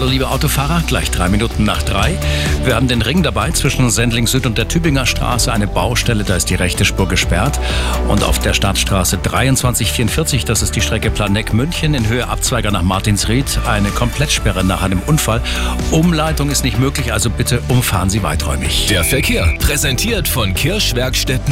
Hallo liebe Autofahrer, gleich drei Minuten nach drei. Wir haben den Ring dabei zwischen Sendling Süd und der Tübinger Straße, eine Baustelle, da ist die rechte Spur gesperrt. Und auf der Stadtstraße 2344, das ist die Strecke Planeck-München in Höhe Abzweiger nach Martinsried, eine Komplettsperre nach einem Unfall. Umleitung ist nicht möglich, also bitte umfahren Sie weiträumig. Der Verkehr, präsentiert von Kirschwerkstätten